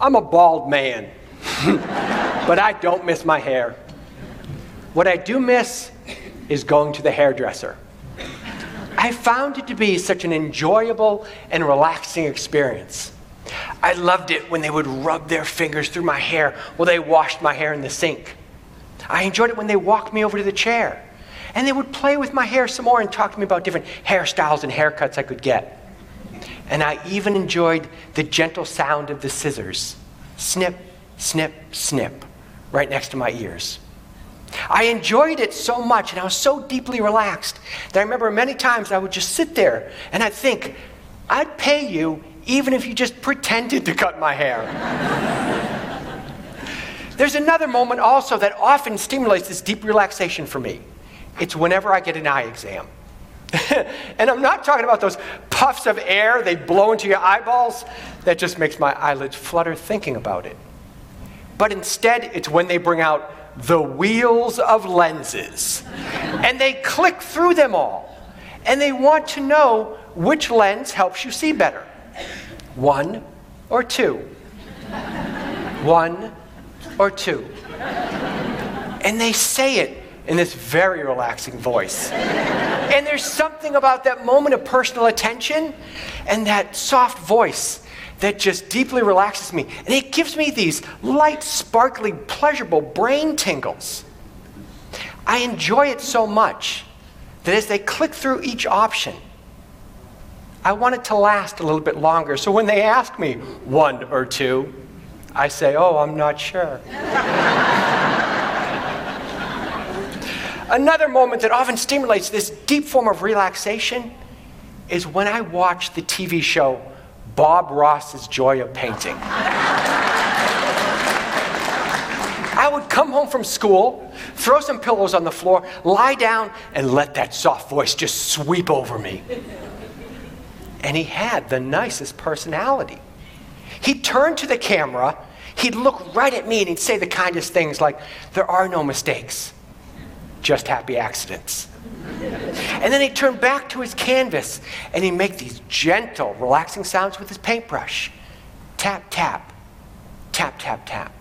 I'm a bald man, but I don't miss my hair. What I do miss is going to the hairdresser. I found it to be such an enjoyable and relaxing experience. I loved it when they would rub their fingers through my hair while they washed my hair in the sink. I enjoyed it when they walked me over to the chair and they would play with my hair some more and talk to me about different hairstyles and haircuts I could get. And I even enjoyed the gentle sound of the scissors snip, snip, snip right next to my ears. I enjoyed it so much and I was so deeply relaxed that I remember many times I would just sit there and I'd think, I'd pay you even if you just pretended to cut my hair. There's another moment also that often stimulates this deep relaxation for me. It's whenever I get an eye exam. and I'm not talking about those puffs of air they blow into your eyeballs. That just makes my eyelids flutter thinking about it. But instead, it's when they bring out the wheels of lenses and they click through them all. And they want to know which lens helps you see better one or two. One or two. And they say it in this very relaxing voice. And there's something about that moment of personal attention and that soft voice that just deeply relaxes me. And it gives me these light, sparkly, pleasurable brain tingles. I enjoy it so much that as they click through each option, I want it to last a little bit longer. So when they ask me one or two, I say, oh, I'm not sure. Another moment that often stimulates this deep form of relaxation is when I watch the TV show Bob Ross's Joy of Painting. I would come home from school, throw some pillows on the floor, lie down, and let that soft voice just sweep over me. And he had the nicest personality. He'd turn to the camera, he'd look right at me, and he'd say the kindest things like, There are no mistakes just happy accidents. and then he'd turn back to his canvas and he'd make these gentle, relaxing sounds with his paintbrush tap, tap, tap, tap, tap.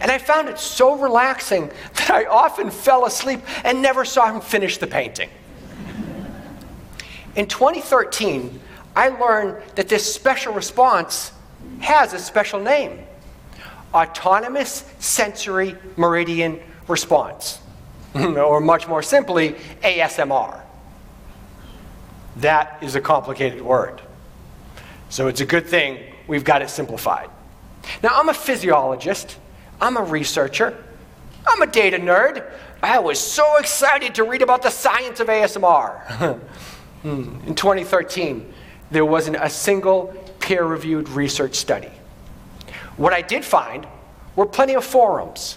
And I found it so relaxing that I often fell asleep and never saw him finish the painting. In 2013, I learned that this special response has a special name autonomous sensory meridian response. or much more simply, ASMR. That is a complicated word. So it's a good thing we've got it simplified. Now, I'm a physiologist, I'm a researcher, I'm a data nerd. I was so excited to read about the science of ASMR. Hmm. In 2013, there wasn't a single peer reviewed research study. What I did find were plenty of forums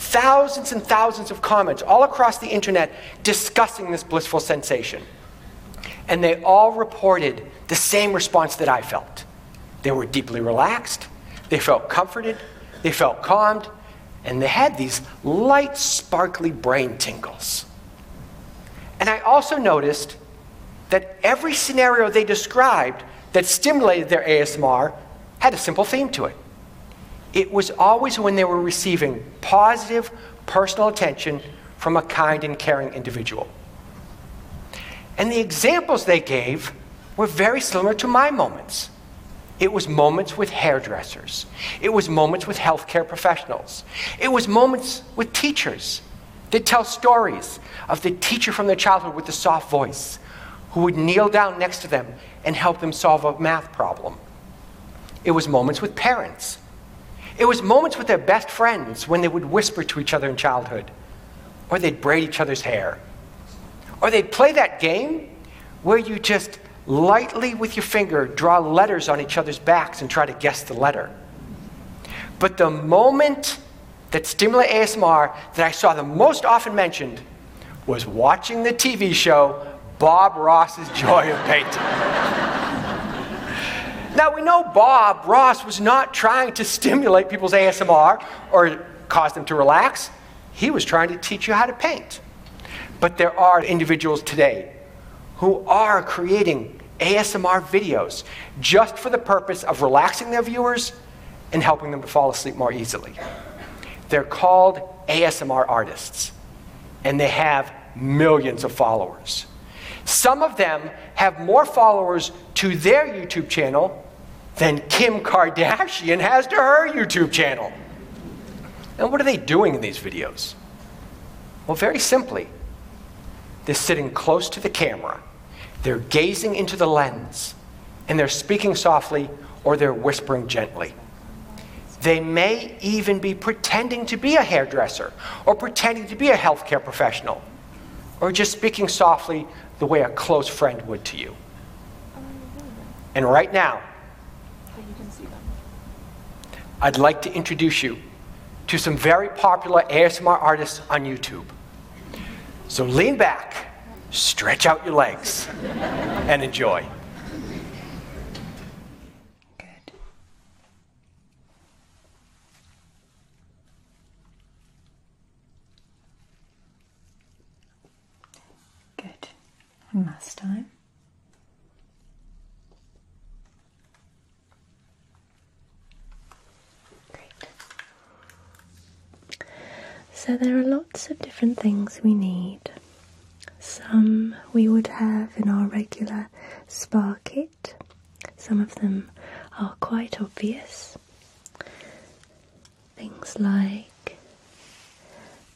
thousands and thousands of comments all across the internet discussing this blissful sensation. And they all reported the same response that I felt. They were deeply relaxed, they felt comforted, they felt calmed, and they had these light, sparkly brain tingles. And I also noticed that every scenario they described that stimulated their ASMR had a simple theme to it it was always when they were receiving positive personal attention from a kind and caring individual. And the examples they gave were very similar to my moments. It was moments with hairdressers. It was moments with healthcare professionals. It was moments with teachers. They'd tell stories of the teacher from their childhood with the soft voice who would kneel down next to them and help them solve a math problem. It was moments with parents it was moments with their best friends when they would whisper to each other in childhood, or they'd braid each other's hair, or they'd play that game where you just lightly with your finger draw letters on each other's backs and try to guess the letter. But the moment that Stimulate ASMR that I saw the most often mentioned was watching the TV show Bob Ross's Joy of Painting. Now, we know Bob Ross was not trying to stimulate people's ASMR or cause them to relax. He was trying to teach you how to paint. But there are individuals today who are creating ASMR videos just for the purpose of relaxing their viewers and helping them to fall asleep more easily. They're called ASMR artists, and they have millions of followers. Some of them have more followers to their YouTube channel than Kim Kardashian has to her YouTube channel. And what are they doing in these videos? Well, very simply, they're sitting close to the camera, they're gazing into the lens, and they're speaking softly or they're whispering gently. They may even be pretending to be a hairdresser or pretending to be a healthcare professional or just speaking softly the way a close friend would to you. And right now, I'd like to introduce you to some very popular ASMR artists on YouTube. So lean back, stretch out your legs, and enjoy. Good. Good. One last time. So there are lots of different things we need. Some we would have in our regular spa kit. Some of them are quite obvious. Things like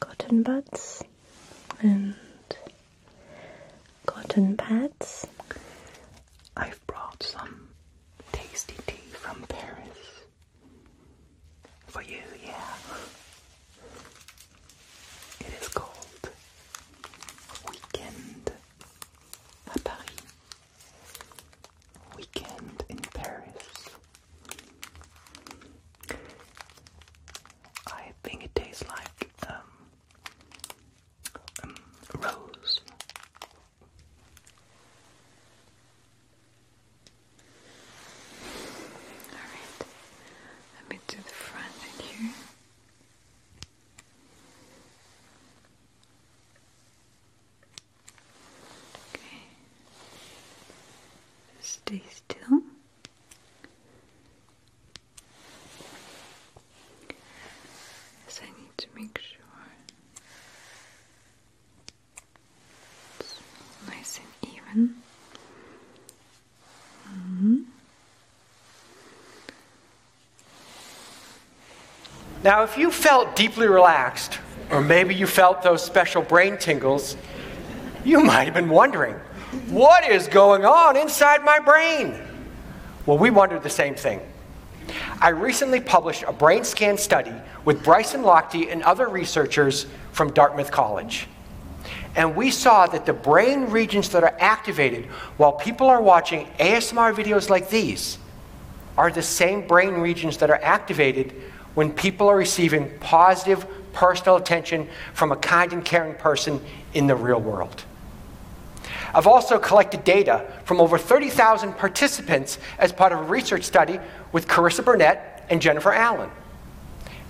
cotton buds and cotton pads. I've brought some tasty tea from Paris. For you, yeah. It is called Weekend à Paris. Weekend in Paris. I think it tastes like um, um, rose. Alright, a bit to the front in here. Okay. Stay still. Yes, I need to make sure it's nice and even. Mm-hmm. Now, if you felt deeply relaxed, or maybe you felt those special brain tingles, you might have been wondering, what is going on inside my brain? Well, we wondered the same thing. I recently published a brain scan study with Bryson Lochte and other researchers from Dartmouth College. And we saw that the brain regions that are activated while people are watching ASMR videos like these are the same brain regions that are activated when people are receiving positive personal attention from a kind and caring person in the real world. I've also collected data from over 30,000 participants as part of a research study with Carissa Burnett and Jennifer Allen.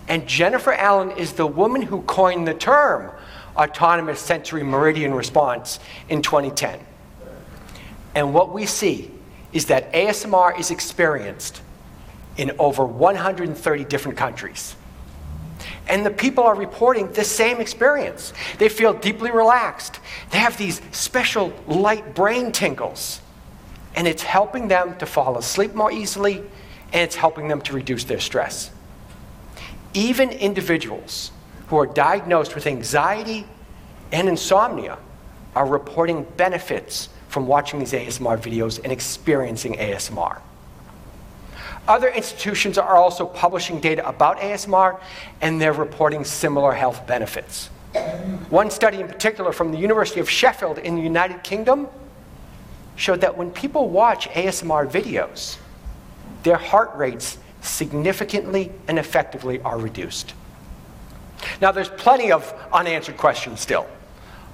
And Jennifer Allen is the woman who coined the term autonomous sensory meridian response in 2010. And what we see is that ASMR is experienced in over 130 different countries. And the people are reporting the same experience. They feel deeply relaxed. They have these special light brain tingles. And it's helping them to fall asleep more easily, and it's helping them to reduce their stress. Even individuals who are diagnosed with anxiety and insomnia are reporting benefits from watching these ASMR videos and experiencing ASMR. Other institutions are also publishing data about ASMR and they're reporting similar health benefits. One study in particular from the University of Sheffield in the United Kingdom showed that when people watch ASMR videos, their heart rates significantly and effectively are reduced. Now, there's plenty of unanswered questions still,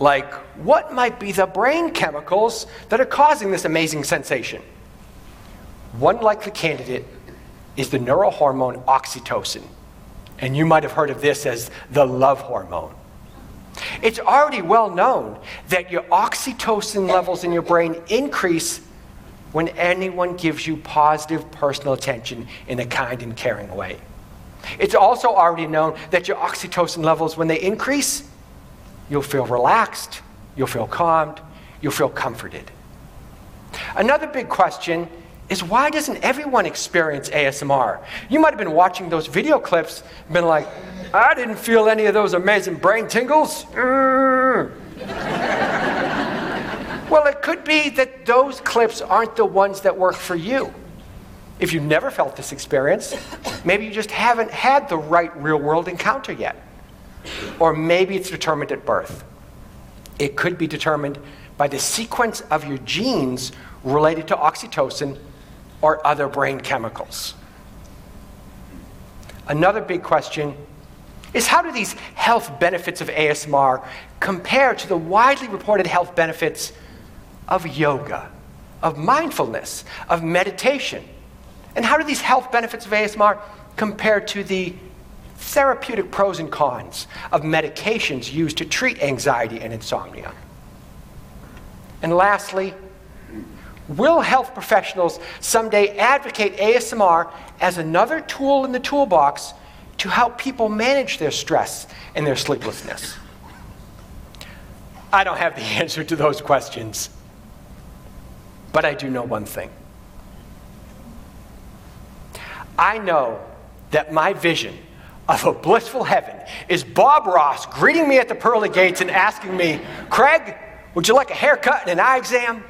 like what might be the brain chemicals that are causing this amazing sensation? One likely candidate is the neurohormone oxytocin, and you might have heard of this as the love hormone. It's already well known that your oxytocin levels in your brain increase when anyone gives you positive personal attention in a kind and caring way. It's also already known that your oxytocin levels, when they increase, you'll feel relaxed, you'll feel calmed, you'll feel comforted. Another big question is why doesn't everyone experience ASMR? You might have been watching those video clips and been like, I didn't feel any of those amazing brain tingles. Mm. well, it could be that those clips aren't the ones that work for you. If you've never felt this experience, maybe you just haven't had the right real world encounter yet. Or maybe it's determined at birth. It could be determined by the sequence of your genes related to oxytocin or other brain chemicals. Another big question is how do these health benefits of ASMR compare to the widely reported health benefits of yoga, of mindfulness, of meditation? And how do these health benefits of ASMR compare to the therapeutic pros and cons of medications used to treat anxiety and insomnia? And lastly, will health professionals someday advocate ASMR as another tool in the toolbox to help people manage their stress and their sleeplessness? I don't have the answer to those questions, but I do know one thing. I know that my vision of a blissful heaven is Bob Ross greeting me at the pearly gates and asking me, Craig, would you like a haircut and an eye exam?